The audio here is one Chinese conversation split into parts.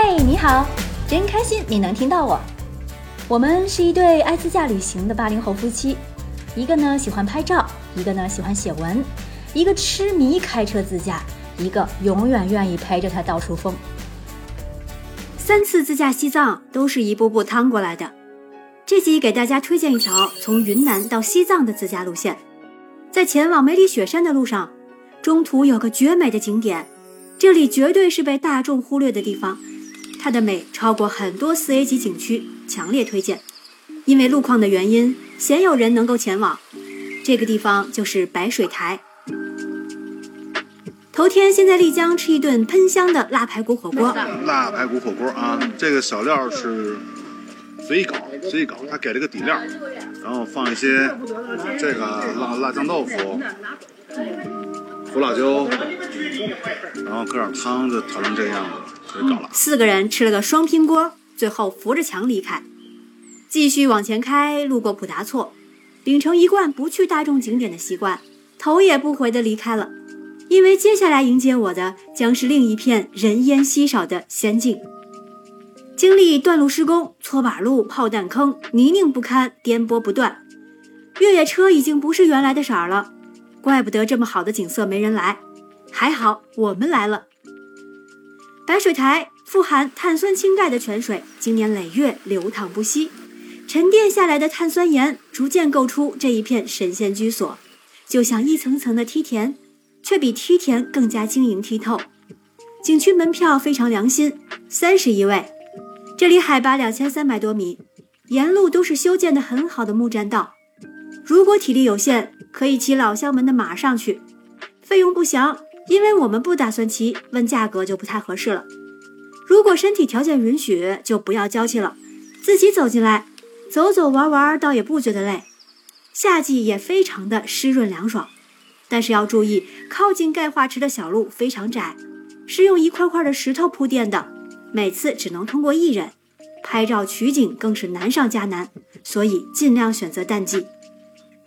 嘿，你好，真开心你能听到我。我们是一对爱自驾旅行的八零后夫妻，一个呢喜欢拍照，一个呢喜欢写文，一个痴迷开车自驾，一个永远愿意陪着他到处疯。三次自驾西藏都是一步步趟过来的。这集给大家推荐一条从云南到西藏的自驾路线，在前往梅里雪山的路上，中途有个绝美的景点，这里绝对是被大众忽略的地方。它的美超过很多四 A 级景区，强烈推荐。因为路况的原因，鲜有人能够前往。这个地方就是白水台。头天先在丽江吃一顿喷香的辣排骨火锅。辣排骨火锅啊，这个小料是随意搞，随意搞。他给了个底料，然后放一些这个辣辣酱豆腐、胡辣椒，然后搁点汤，就调成这个样子，随意搞了。四个人吃了个双拼锅，最后扶着墙离开。继续往前开，路过普达措，秉承一贯不去大众景点的习惯，头也不回的离开了。因为接下来迎接我的将是另一片人烟稀少的仙境。经历断路施工、搓板路、炮弹坑、泥泞不堪、颠簸不断，越野车已经不是原来的色儿了。怪不得这么好的景色没人来，还好我们来了。白水台富含碳酸氢钙的泉水，经年累月流淌不息，沉淀下来的碳酸盐逐渐构出这一片神仙居所，就像一层层的梯田。却比梯田更加晶莹剔透。景区门票非常良心，三十一位。这里海拔两千三百多米，沿路都是修建的很好的木栈道。如果体力有限，可以骑老乡们的马上去，费用不详，因为我们不打算骑，问价格就不太合适了。如果身体条件允许，就不要娇气了，自己走进来，走走玩玩，倒也不觉得累。夏季也非常的湿润凉爽。但是要注意，靠近钙化池的小路非常窄，是用一块块的石头铺垫的，每次只能通过一人。拍照取景更是难上加难，所以尽量选择淡季。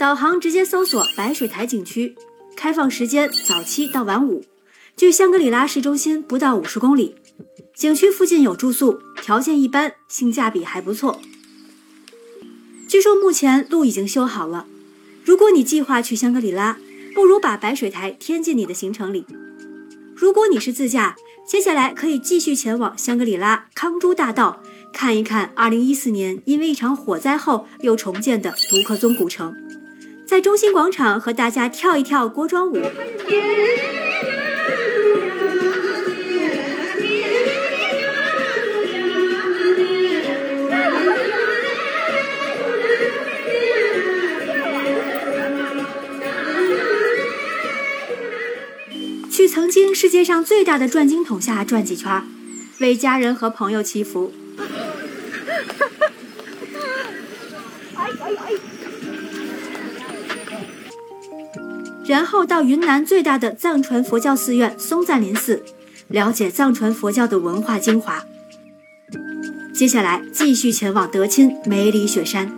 导航直接搜索白水台景区，开放时间早七到晚五，距香格里拉市中心不到五十公里。景区附近有住宿，条件一般，性价比还不错。据说目前路已经修好了，如果你计划去香格里拉。不如把白水台添进你的行程里。如果你是自驾，接下来可以继续前往香格里拉康珠大道，看一看2014年因为一场火灾后又重建的独克宗古城，在中心广场和大家跳一跳锅庄舞。去曾经世界上最大的转经筒下转几圈，为家人和朋友祈福。哎哎哎然后到云南最大的藏传佛教寺院松赞林寺，了解藏传佛教的文化精华。接下来继续前往德钦梅里雪山。